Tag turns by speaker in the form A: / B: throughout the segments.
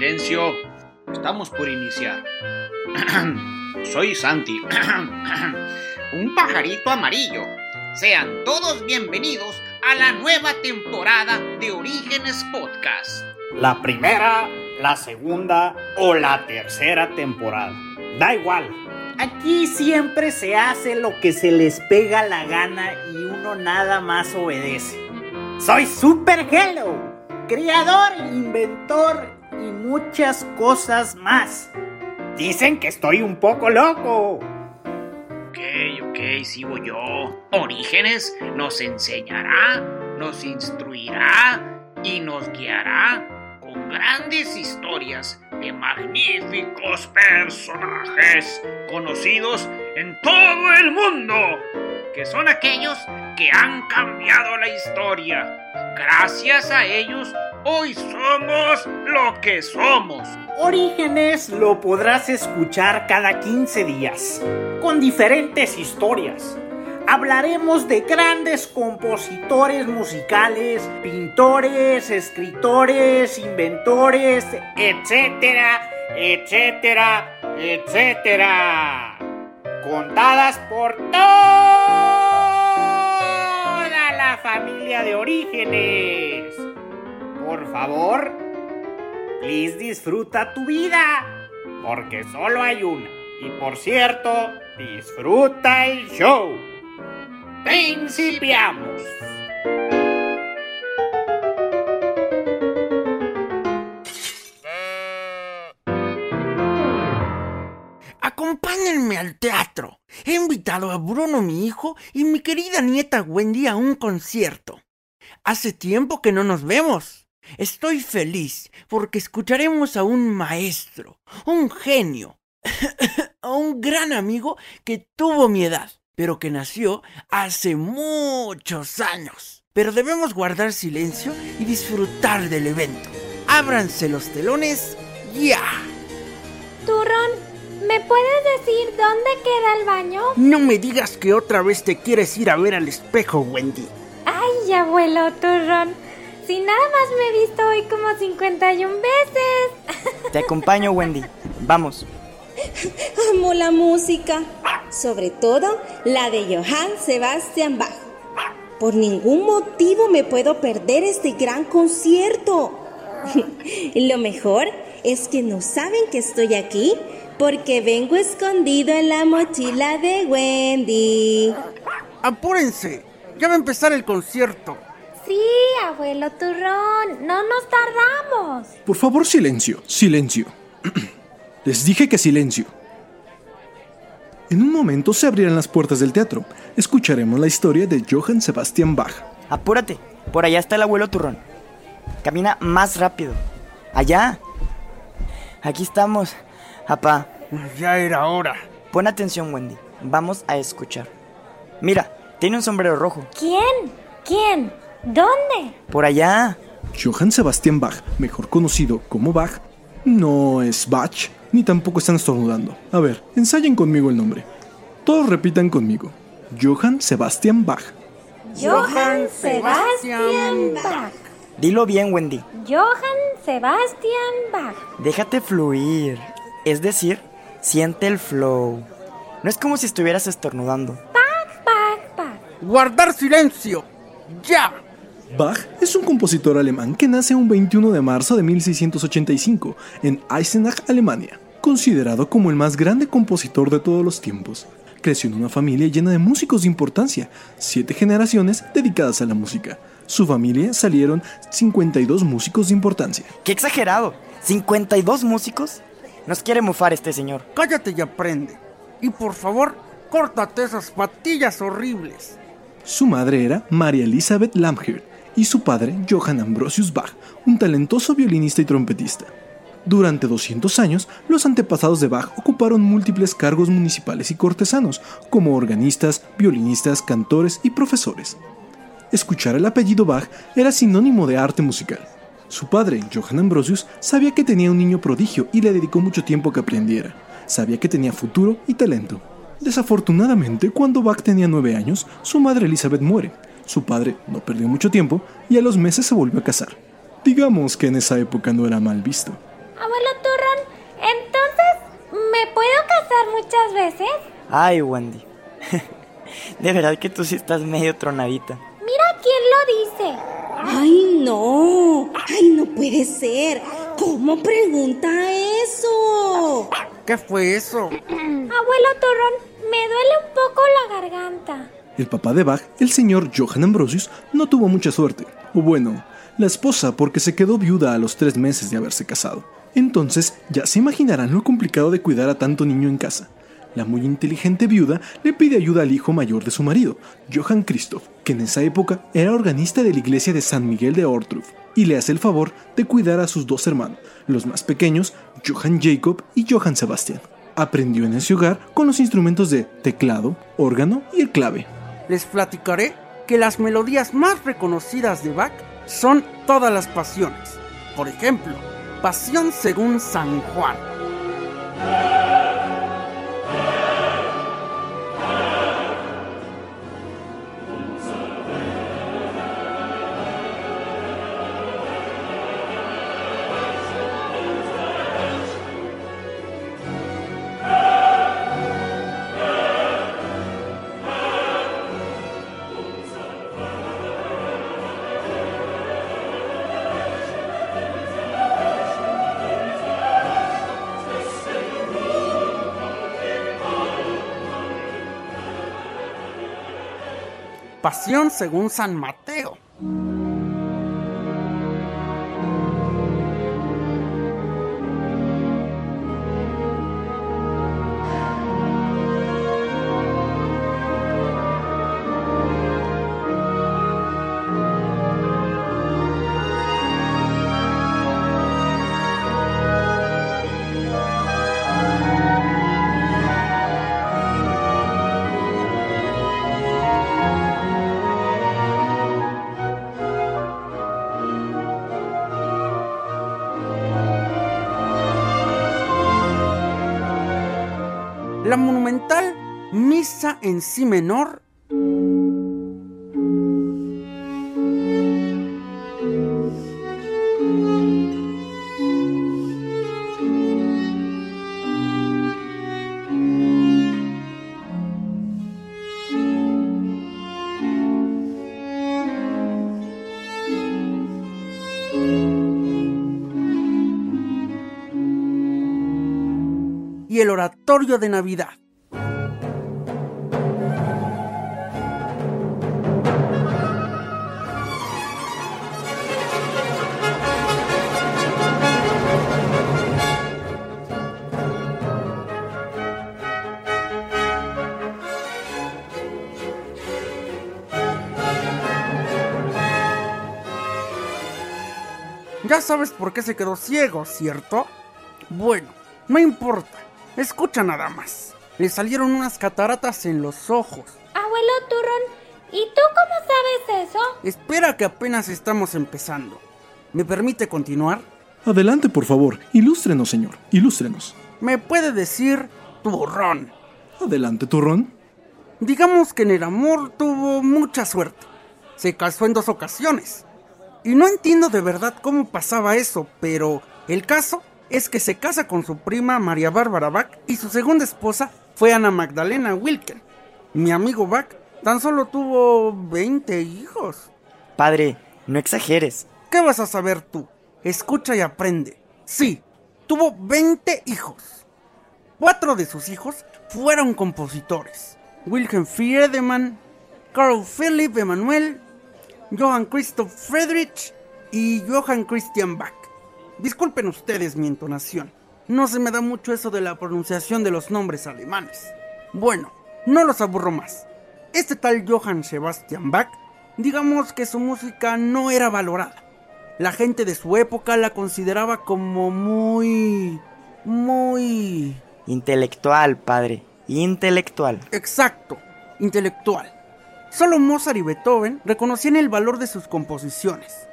A: Silencio. Estamos por iniciar. Soy Santi.
B: Un pajarito amarillo. Sean todos bienvenidos a la nueva temporada de Orígenes Podcast.
C: La primera, la segunda o la tercera temporada. Da igual. Aquí siempre se hace lo que se les pega la gana y uno nada más obedece. Soy Super Hello, creador, inventor y muchas cosas más. Dicen que estoy un poco loco.
A: Ok, ok, sigo yo. Orígenes nos enseñará, nos instruirá y nos guiará con grandes historias de magníficos personajes conocidos en todo el mundo, que son aquellos que han cambiado la historia. Gracias a ellos, hoy somos lo que somos.
C: Orígenes lo podrás escuchar cada 15 días, con diferentes historias. Hablaremos de grandes compositores musicales, pintores, escritores, inventores, etcétera, etcétera, etcétera. Contadas por toda la familia de Orígenes. Por favor, please disfruta tu vida, porque solo hay una. Y por cierto, disfruta el show. Principiamos.
D: Acompáñenme al teatro. He invitado a Bruno, mi hijo, y mi querida nieta Wendy a un concierto. Hace tiempo que no nos vemos. Estoy feliz porque escucharemos a un maestro, un genio, a un gran amigo que tuvo mi edad, pero que nació hace muchos años. Pero debemos guardar silencio y disfrutar del evento. Ábranse los telones ya.
E: Turrón, ¿me puedes decir dónde queda el baño?
D: No me digas que otra vez te quieres ir a ver al espejo, Wendy.
E: Ay, abuelo Turrón. Si nada más me he visto hoy como 51 veces.
F: Te acompaño, Wendy. Vamos.
G: Amo la música, sobre todo la de Johann Sebastian Bach. Por ningún motivo me puedo perder este gran concierto. Lo mejor es que no saben que estoy aquí porque vengo escondido en la mochila de Wendy.
D: Apúrense, ya va a empezar el concierto.
E: Sí, abuelo Turrón, no nos tardamos.
H: Por favor, silencio, silencio. Les dije que silencio. En un momento se abrirán las puertas del teatro. Escucharemos la historia de Johann Sebastian Bach.
F: Apúrate, por allá está el abuelo turrón. Camina más rápido. Allá. Aquí estamos. Apá,
D: Ya era hora.
F: pon atención, Wendy. Vamos a escuchar. Mira, tiene un sombrero rojo.
E: ¿Quién? ¿Quién? ¿Dónde?
F: Por allá.
H: Johann Sebastian Bach, mejor conocido como Bach, no es Bach, ni tampoco están estornudando. A ver, ensayen conmigo el nombre. Todos repitan conmigo. Johann Sebastian Bach.
E: Johann Sebastian Bach.
F: Dilo bien, Wendy.
E: Johann Sebastian Bach.
F: Déjate fluir. Es decir, siente el flow. No es como si estuvieras estornudando.
E: Bach, Bach, Bach.
D: Guardar silencio. Ya.
H: Bach es un compositor alemán que nace un 21 de marzo de 1685 en Eisenach, Alemania. Considerado como el más grande compositor de todos los tiempos, creció en una familia llena de músicos de importancia, siete generaciones dedicadas a la música. Su familia salieron 52 músicos de importancia.
F: ¡Qué exagerado! ¿52 músicos? Nos quiere mufar este señor.
D: Cállate y aprende. Y por favor, córtate esas patillas horribles.
H: Su madre era María Elizabeth Lamhert y su padre Johann Ambrosius Bach, un talentoso violinista y trompetista. Durante 200 años, los antepasados de Bach ocuparon múltiples cargos municipales y cortesanos, como organistas, violinistas, cantores y profesores. Escuchar el apellido Bach era sinónimo de arte musical. Su padre, Johann Ambrosius, sabía que tenía un niño prodigio y le dedicó mucho tiempo a que aprendiera. Sabía que tenía futuro y talento. Desafortunadamente, cuando Bach tenía nueve años, su madre Elizabeth muere. Su padre no perdió mucho tiempo y a los meses se volvió a casar. Digamos que en esa época no era mal visto.
E: Abuelo Turrón, entonces, ¿me puedo casar muchas veces?
F: Ay, Wendy. De verdad que tú sí estás medio tronadita.
E: Mira quién lo dice.
G: ¡Ay, no! ¡Ay, no puede ser! ¿Cómo pregunta eso?
D: ¿Qué fue eso?
E: Abuelo Torrón, me duele un poco la garganta.
H: El papá de Bach, el señor Johann Ambrosius, no tuvo mucha suerte. O bueno, la esposa porque se quedó viuda a los tres meses de haberse casado. Entonces, ya se imaginarán lo complicado de cuidar a tanto niño en casa. La muy inteligente viuda le pide ayuda al hijo mayor de su marido, Johann Christoph, que en esa época era organista de la iglesia de San Miguel de Ortruf, y le hace el favor de cuidar a sus dos hermanos, los más pequeños, Johann Jacob y Johann Sebastian. Aprendió en ese hogar con los instrumentos de teclado, órgano y el clave.
D: Les platicaré que las melodías más reconocidas de Bach son todas las pasiones. Por ejemplo, Pasión según San Juan. Según San Mateo. La monumental Misa en Si menor. De Navidad. Ya sabes por qué se quedó ciego, ¿cierto? Bueno, no importa. Escucha nada más. Le salieron unas cataratas en los ojos.
E: Abuelo Turrón, ¿y tú cómo sabes eso?
D: Espera que apenas estamos empezando. ¿Me permite continuar?
H: Adelante, por favor. Ilústrenos, señor. Ilústrenos.
D: Me puede decir turrón.
H: Adelante, turrón.
D: Digamos que en el amor tuvo mucha suerte. Se casó en dos ocasiones. Y no entiendo de verdad cómo pasaba eso, pero el caso es que se casa con su prima María Bárbara Bach y su segunda esposa fue Ana Magdalena Wilken. Mi amigo Bach tan solo tuvo 20 hijos.
F: Padre, no exageres.
D: ¿Qué vas a saber tú? Escucha y aprende. Sí, tuvo 20 hijos. Cuatro de sus hijos fueron compositores. Wilhelm Friedemann, Carl Philipp Emanuel, Johann Christoph Friedrich y Johann Christian Bach. Disculpen ustedes mi entonación. No se me da mucho eso de la pronunciación de los nombres alemanes. Bueno, no los aburro más. Este tal Johann Sebastian Bach, digamos que su música no era valorada. La gente de su época la consideraba como muy... muy...
F: Intelectual, padre. Intelectual.
D: Exacto, intelectual. Solo Mozart y Beethoven reconocían el valor de sus composiciones.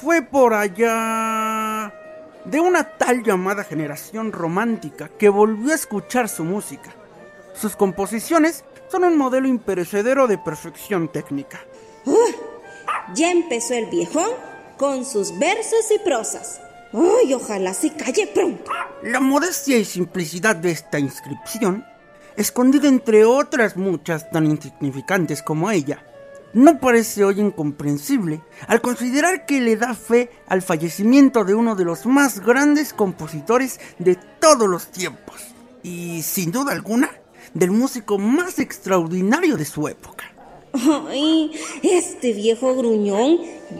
D: Fue por allá de una tal llamada generación romántica que volvió a escuchar su música. Sus composiciones son un modelo imperecedero de perfección técnica.
G: Ya empezó el viejón con sus versos y prosas. Ay, ojalá se calle pronto.
D: La modestia y simplicidad de esta inscripción, escondida entre otras muchas tan insignificantes como ella, no parece hoy incomprensible al considerar que le da fe al fallecimiento de uno de los más grandes compositores de todos los tiempos y, sin duda alguna, del músico más extraordinario de su época.
G: Ay, este viejo gruñón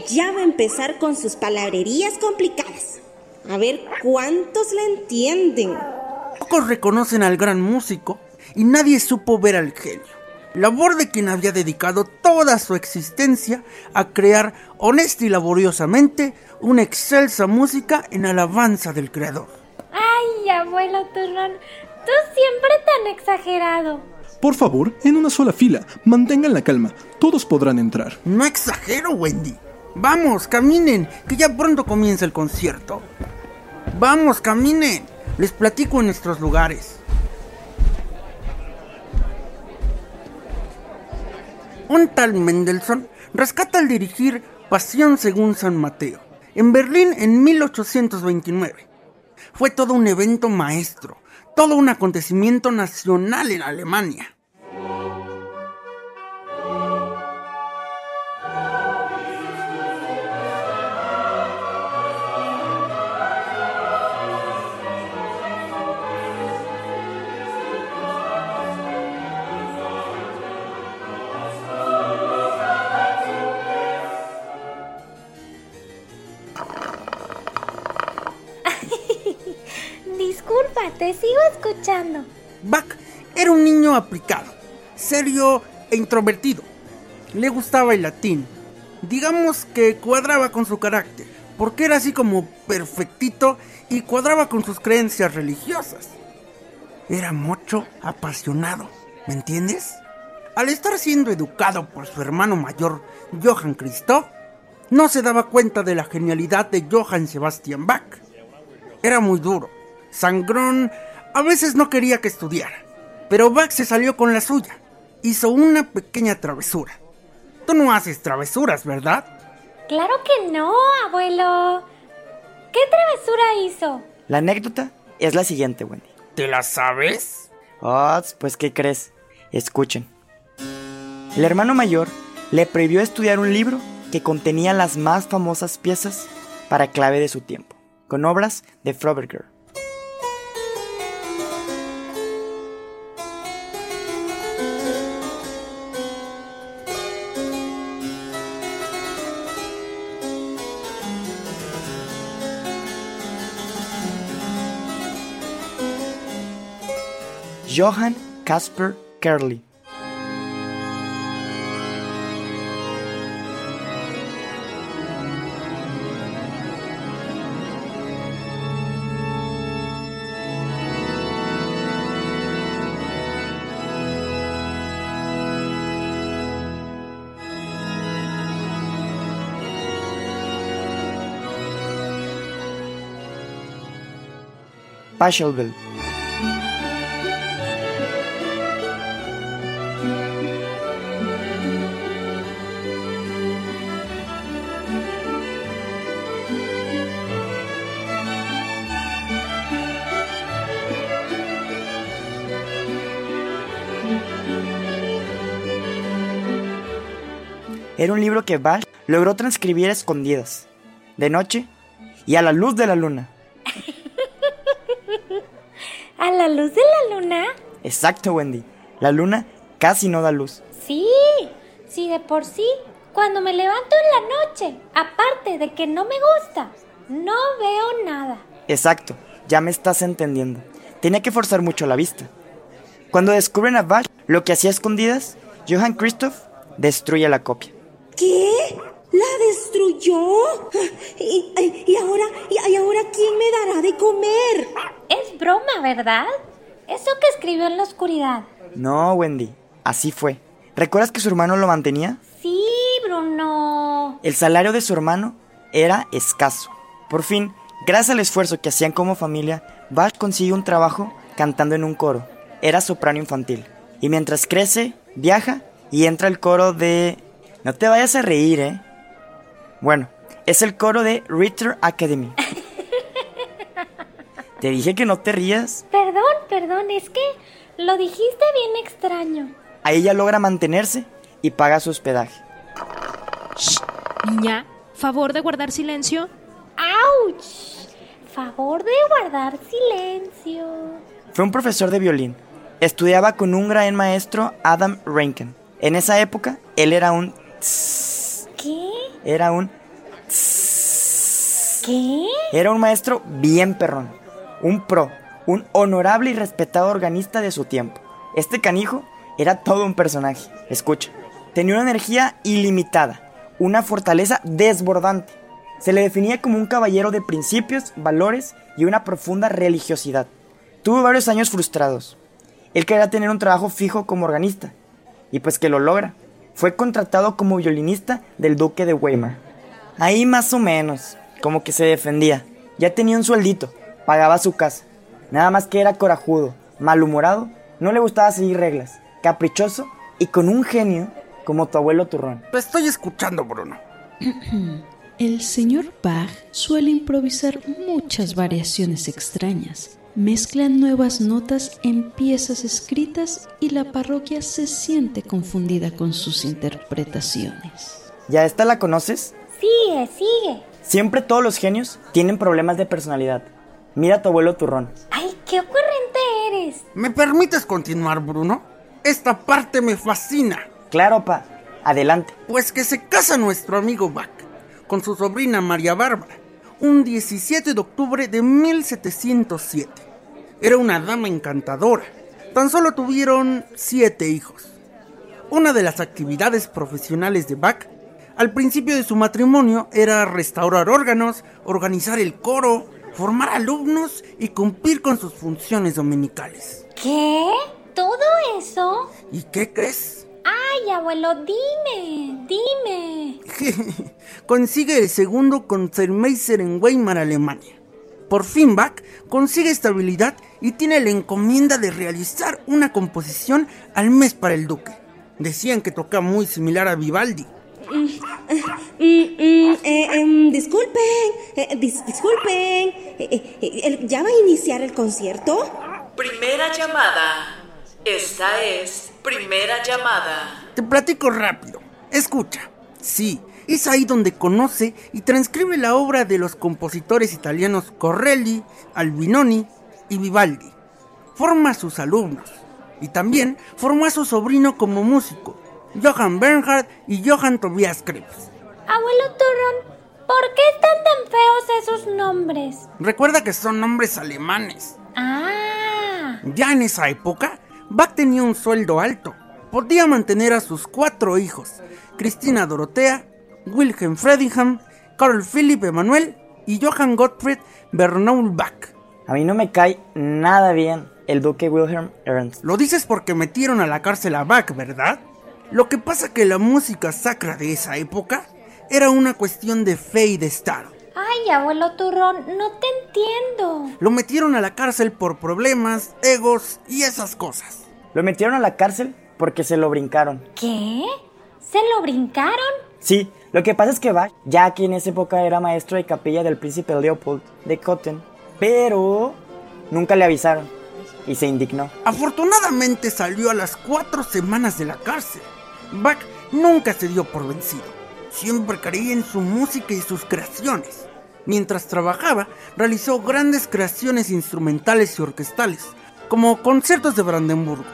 G: ya va a empezar con sus palabrerías complicadas. A ver cuántos le entienden.
D: Pocos reconocen al gran músico y nadie supo ver al genio. Labor de quien había dedicado toda su existencia a crear honesta y laboriosamente una excelsa música en alabanza del creador.
E: Ay, abuelo turrón, tú siempre tan exagerado.
H: Por favor, en una sola fila, mantengan la calma, todos podrán entrar.
D: No exagero, Wendy. Vamos, caminen, que ya pronto comienza el concierto. Vamos, caminen. Les platico en nuestros lugares. Un tal Mendelssohn rescata al dirigir Pasión según San Mateo, en Berlín en 1829. Fue todo un evento maestro, todo un acontecimiento nacional en Alemania. Introvertido. Le gustaba el latín. Digamos que cuadraba con su carácter, porque era así como perfectito y cuadraba con sus creencias religiosas. Era mucho apasionado, ¿me entiendes? Al estar siendo educado por su hermano mayor, Johann Christoph, no se daba cuenta de la genialidad de Johann Sebastian Bach. Era muy duro, sangrón, a veces no quería que estudiara, pero Bach se salió con la suya. Hizo una pequeña travesura. Tú no haces travesuras, ¿verdad?
E: Claro que no, abuelo. ¿Qué travesura hizo?
F: La anécdota es la siguiente, Wendy.
D: ¿Te la sabes?
F: Oh, pues ¿qué crees? Escuchen. El hermano mayor le prohibió estudiar un libro que contenía las más famosas piezas para clave de su tiempo, con obras de Froberger. Johann Caspar Kerli. Pachelbel. Era un libro que Bach logró transcribir a escondidas, de noche y a la luz de la luna.
E: ¿A la luz de la luna?
F: Exacto, Wendy. La luna casi no da luz.
E: Sí, sí, de por sí. Cuando me levanto en la noche, aparte de que no me gusta, no veo nada.
F: Exacto, ya me estás entendiendo. Tenía que forzar mucho la vista. Cuando descubren a Bach lo que hacía a escondidas, Johann Christoph destruye la copia.
G: ¿Qué? ¿La destruyó? ¿Y, y ahora, y, y ahora quién me dará de comer?
E: Es broma, ¿verdad? Eso que escribió en la oscuridad.
F: No, Wendy, así fue. ¿Recuerdas que su hermano lo mantenía?
E: Sí, Bruno.
F: El salario de su hermano era escaso. Por fin, gracias al esfuerzo que hacían como familia, Bach consigue un trabajo cantando en un coro. Era soprano infantil. Y mientras crece, viaja y entra al coro de... No te vayas a reír, ¿eh? Bueno, es el coro de Ritter Academy. Te dije que no te rías.
E: Perdón, perdón, es que lo dijiste bien extraño.
F: Ahí ella logra mantenerse y paga su hospedaje.
I: Niña, favor de guardar silencio.
E: ¡Auch! Favor de guardar silencio.
F: Fue un profesor de violín. Estudiaba con un gran maestro, Adam Rankin. En esa época, él era un...
E: ¿Qué?
F: Era un...
E: ¿Qué?
F: Era un maestro bien perrón. Un pro. Un honorable y respetado organista de su tiempo. Este canijo era todo un personaje. Escucha. Tenía una energía ilimitada. Una fortaleza desbordante. Se le definía como un caballero de principios, valores y una profunda religiosidad. Tuvo varios años frustrados. Él quería tener un trabajo fijo como organista, y pues que lo logra. Fue contratado como violinista del duque de Weimar. Ahí más o menos, como que se defendía. Ya tenía un sueldito, pagaba su casa. Nada más que era corajudo, malhumorado, no le gustaba seguir reglas, caprichoso y con un genio como tu abuelo turrón.
D: Te estoy escuchando, Bruno.
J: El señor Bach suele improvisar muchas variaciones extrañas. Mezclan nuevas notas en piezas escritas y la parroquia se siente confundida con sus interpretaciones.
F: ¿Ya esta la conoces?
E: Sigue, sigue.
F: Siempre todos los genios tienen problemas de personalidad. Mira a tu abuelo turrón.
E: ¡Ay, qué ocurrente eres!
D: ¿Me permites continuar, Bruno? Esta parte me fascina.
F: Claro, pa. Adelante.
D: Pues que se casa nuestro amigo Bach con su sobrina María Bárbara, un 17 de octubre de 1707. Era una dama encantadora. Tan solo tuvieron siete hijos. Una de las actividades profesionales de Bach al principio de su matrimonio era restaurar órganos, organizar el coro, formar alumnos y cumplir con sus funciones dominicales.
E: ¿Qué? ¿Todo eso?
D: ¿Y qué crees?
E: Ay, abuelo, dime, dime.
D: Consigue el segundo Concertmeister en Weimar, Alemania. Por fin Bach consigue estabilidad y tiene la encomienda de realizar una composición al mes para el duque. Decían que toca muy similar a Vivaldi.
G: Mm, mm, eh, em, disculpen, eh, dis- disculpen. Eh, eh, ¿Ya va a iniciar el concierto?
K: Primera llamada. Esta es primera llamada.
D: Te platico rápido. Escucha. Sí, es ahí donde conoce y transcribe la obra de los compositores italianos Corelli, Albinoni y Vivaldi. Forma a sus alumnos. Y también formó a su sobrino como músico, Johann Bernhard y Johann Tobias Krebs.
E: Abuelo Turrón, ¿por qué están tan feos esos nombres?
D: Recuerda que son nombres alemanes.
E: Ah,
D: Ya en esa época, Bach tenía un sueldo alto. Podía mantener a sus cuatro hijos, Cristina Dorotea, Wilhelm Fredingham, Carl Philipp Emanuel y Johann Gottfried Bernoul Bach.
F: A mí no me cae nada bien el duque Wilhelm Ernst.
D: Lo dices porque metieron a la cárcel a Bach, ¿verdad? Lo que pasa que la música sacra de esa época era una cuestión de fe y de Estado.
E: ay, abuelo Turrón, no te entiendo.
D: Lo metieron a la cárcel por problemas, egos y esas cosas.
F: Lo metieron a la cárcel porque se lo brincaron.
E: ¿Qué? ¿Se lo brincaron?
F: Sí, lo que pasa es que Bach, ya que en esa época era maestro de capilla del príncipe Leopold de Cotten, pero nunca le avisaron y se indignó.
D: Afortunadamente salió a las cuatro semanas de la cárcel. Bach nunca se dio por vencido. Siempre creía en su música y sus creaciones. Mientras trabajaba, realizó grandes creaciones instrumentales y orquestales, como conciertos de Brandenburgo.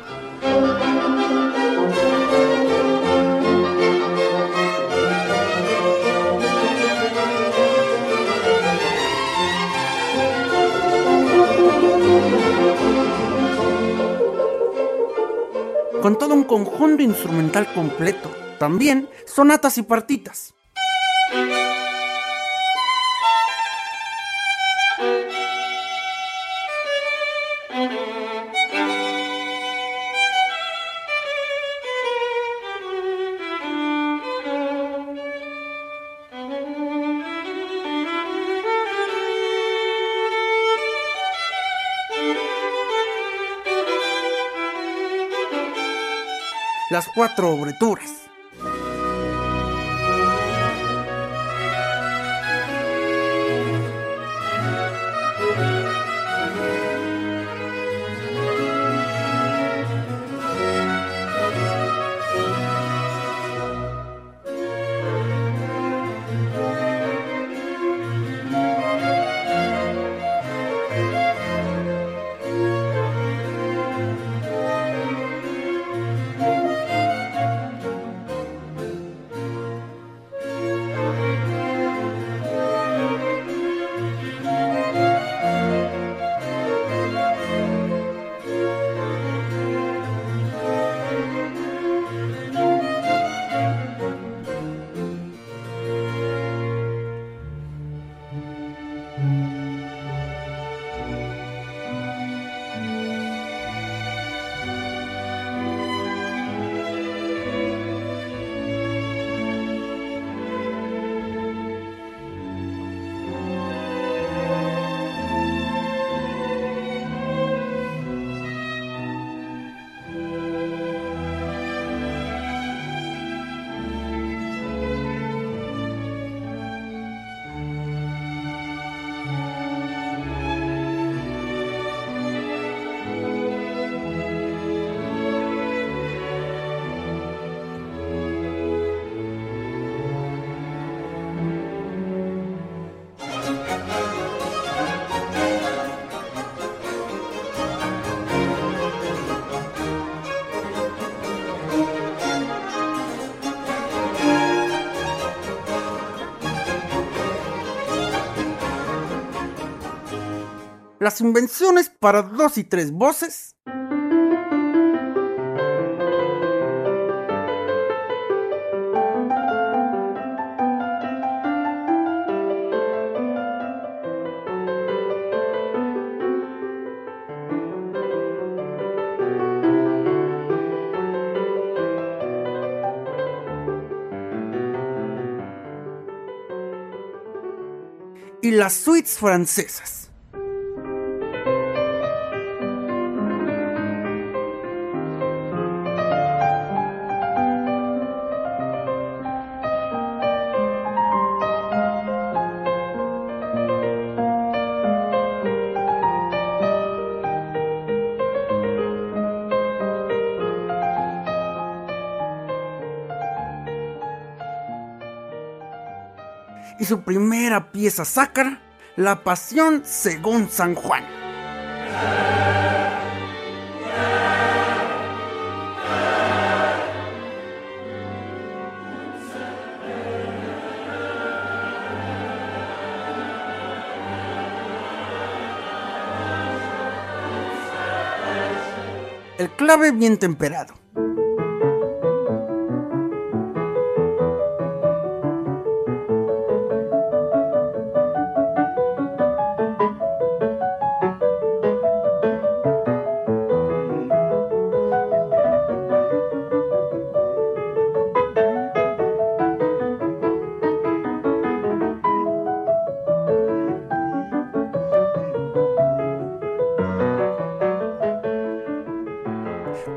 D: Con todo un conjunto instrumental completo. También sonatas y partitas. Las cuatro oberturas. Las invenciones para dos y tres voces. y las suites francesas. Y su primera pieza sacra, La Pasión según San Juan. El clave bien temperado.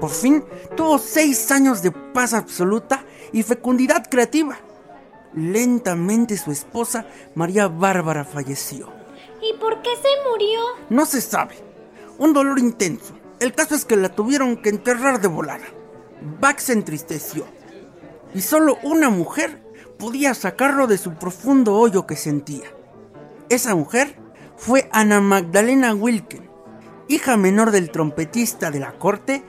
D: Por fin tuvo seis años de paz absoluta y fecundidad creativa. Lentamente su esposa, María Bárbara, falleció.
E: ¿Y por qué se murió?
D: No se sabe. Un dolor intenso. El caso es que la tuvieron que enterrar de volada. Bach se entristeció. Y solo una mujer podía sacarlo de su profundo hoyo que sentía. Esa mujer fue Ana Magdalena Wilken, hija menor del trompetista de la corte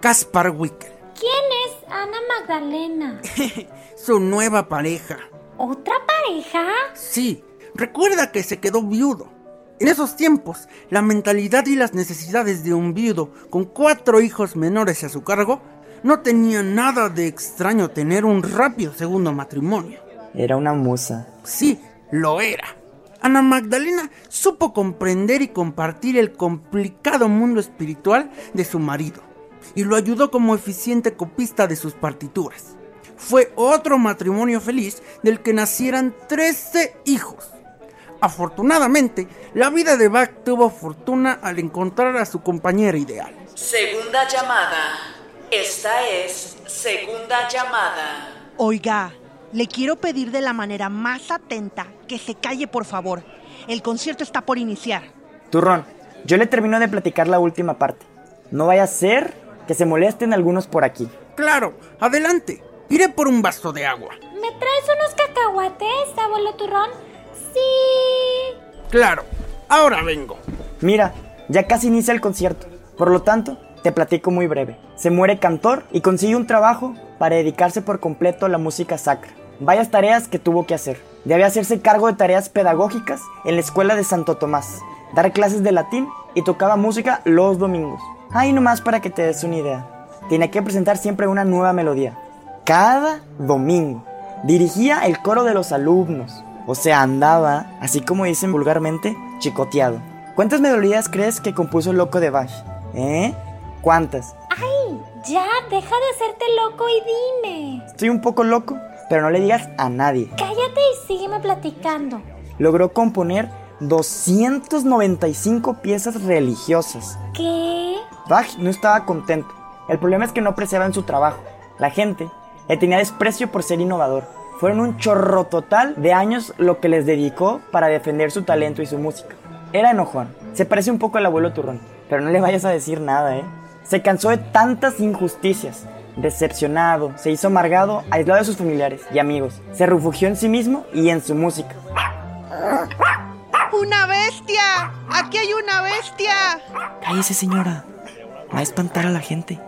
D: Caspar Wickel.
E: ¿Quién es Ana Magdalena?
D: Su nueva pareja.
E: ¿Otra pareja?
D: Sí, recuerda que se quedó viudo. En esos tiempos, la mentalidad y las necesidades de un viudo con cuatro hijos menores a su cargo no tenía nada de extraño tener un rápido segundo matrimonio.
F: Era una musa.
D: Sí, lo era. Ana Magdalena supo comprender y compartir el complicado mundo espiritual de su marido y lo ayudó como eficiente copista de sus partituras. Fue otro matrimonio feliz del que nacieran 13 hijos. Afortunadamente, la vida de Bach tuvo fortuna al encontrar a su compañera ideal.
K: Segunda llamada. Esta es segunda llamada.
L: Oiga, le quiero pedir de la manera más atenta que se calle, por favor. El concierto está por iniciar.
F: Turrón, yo le termino de platicar la última parte. No vaya a ser que se molesten algunos por aquí.
D: Claro, adelante. Iré por un vaso de agua.
E: ¿Me traes unos cacahuates, abuelo turrón? Sí.
D: Claro, ahora vengo.
F: Mira, ya casi inicia el concierto. Por lo tanto, te platico muy breve. Se muere cantor y consigue un trabajo para dedicarse por completo a la música sacra. Varias tareas que tuvo que hacer. Debe hacerse cargo de tareas pedagógicas en la escuela de Santo Tomás, dar clases de latín y tocaba música los domingos. Ahí nomás para que te des una idea. Tenía que presentar siempre una nueva melodía. Cada domingo. Dirigía el coro de los alumnos. O sea, andaba, así como dicen vulgarmente, chicoteado. ¿Cuántas melodías crees que compuso el loco de Bach? ¿Eh? ¿Cuántas?
E: ¡Ay! Ya, deja de hacerte loco y dime.
F: Estoy un poco loco, pero no le digas a nadie.
E: Cállate y sígueme platicando.
F: Logró componer 295 piezas religiosas.
E: ¿Qué?
F: Bach no estaba contento. El problema es que no apreciaba en su trabajo. La gente le tenía desprecio por ser innovador. Fueron un chorro total de años lo que les dedicó para defender su talento y su música. Era enojón. Se parece un poco al abuelo turrón. Pero no le vayas a decir nada, ¿eh? Se cansó de tantas injusticias. Decepcionado, se hizo amargado, aislado de sus familiares y amigos. Se refugió en sí mismo y en su música.
L: ¡Una bestia! ¡Aquí hay una bestia!
F: Cállese, señora. Va a espantar a la gente.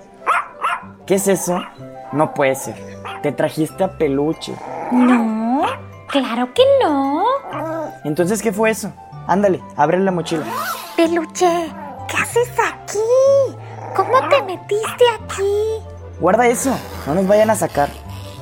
F: ¿Qué es eso? No puede ser. Te trajiste a peluche.
E: No, claro que no.
F: Entonces, ¿qué fue eso? Ándale, abre la mochila.
E: Peluche, ¿qué haces aquí? ¿Cómo te metiste aquí?
F: Guarda eso, no nos vayan a sacar.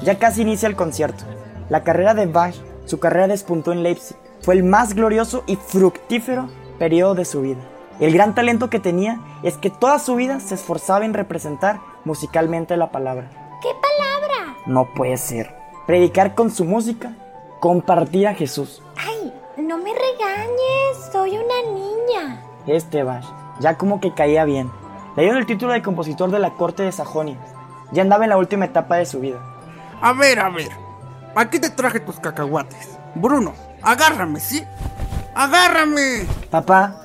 F: Ya casi inicia el concierto. La carrera de Bach, su carrera despuntó en Leipzig. Fue el más glorioso y fructífero periodo de su vida. El gran talento que tenía es que toda su vida se esforzaba en representar musicalmente la palabra.
E: ¿Qué palabra?
F: No puede ser. Predicar con su música, compartir a Jesús.
E: Ay, no me regañes, soy una niña.
F: Este Bach, ya como que caía bien. Le dieron el título de compositor de la corte de Sajonia. Ya andaba en la última etapa de su vida.
D: A ver, a ver. Aquí te traje tus cacahuates. Bruno, agárrame, ¿sí? ¡Agárrame!
F: Papá,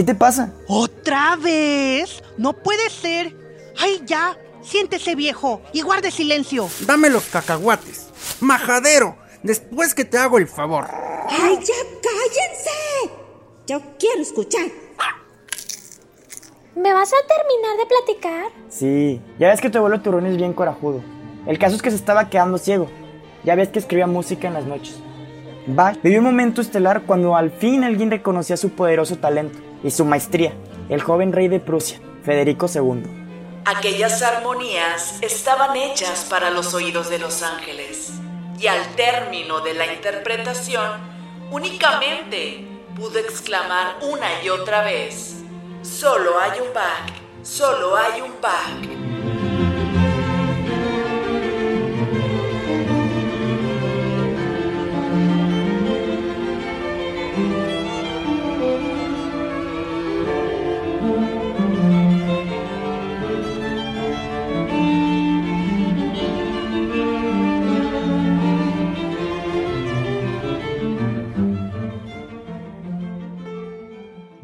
F: ¿qué te pasa?
L: ¿Otra vez? No puede ser. ¡Ay, ya! Siéntese, viejo, y guarde silencio.
D: Dame los cacahuates. Majadero, después que te hago el favor.
G: ¡Ay, ya cállense! Yo quiero escuchar.
E: ¿Me vas a terminar de platicar?
F: Sí, ya ves que tu abuelo Turón es bien corajudo. El caso es que se estaba quedando ciego. Ya ves que escribía música en las noches. Bach vivió un momento estelar cuando al fin alguien reconocía su poderoso talento y su maestría, el joven rey de Prusia, Federico II.
K: Aquellas armonías estaban hechas para los oídos de los ángeles y al término de la interpretación únicamente pudo exclamar una y otra vez, solo hay un Bach, solo hay un Bach.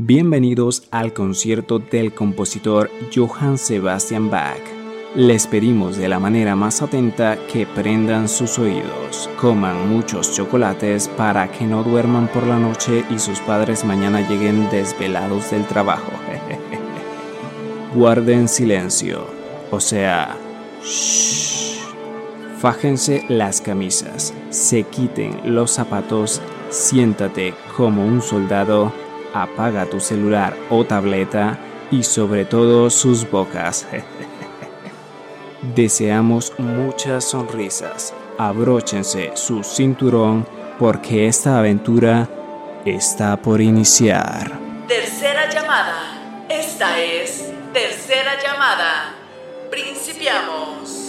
M: Bienvenidos al concierto del compositor Johann Sebastian Bach. Les pedimos de la manera más atenta que prendan sus oídos, coman muchos chocolates para que no duerman por la noche y sus padres mañana lleguen desvelados del trabajo. Guarden silencio, o sea, shh. Fájense las camisas, se quiten los zapatos, siéntate como un soldado apaga tu celular o tableta y sobre todo sus bocas. Deseamos muchas sonrisas. Abróchense su cinturón porque esta aventura está por iniciar.
K: Tercera llamada. Esta es tercera llamada. Principiamos.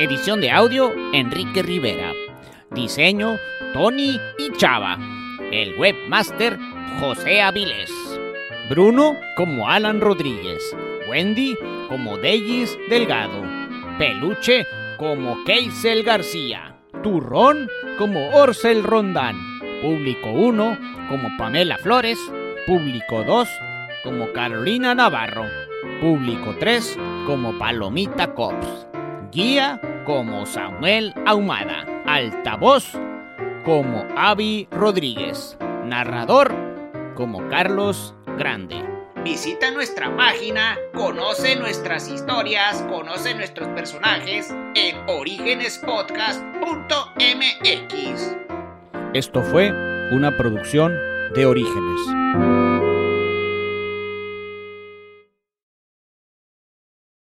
B: Edición de audio, Enrique Rivera. Diseño, Tony y Chava. El webmaster, José Avilés. Bruno como Alan Rodríguez. Wendy como Deis Delgado. Peluche como Keisel García. Turrón como Orcel Rondán. Público 1 como Pamela Flores. Público 2 como Carolina Navarro. Público 3 como Palomita Cops. Guía como Samuel Ahumada. Altavoz como Avi Rodríguez. Narrador como Carlos Grande.
A: Visita nuestra página, conoce nuestras historias, conoce nuestros personajes en orígenespodcast.mx.
B: Esto fue una producción de Orígenes.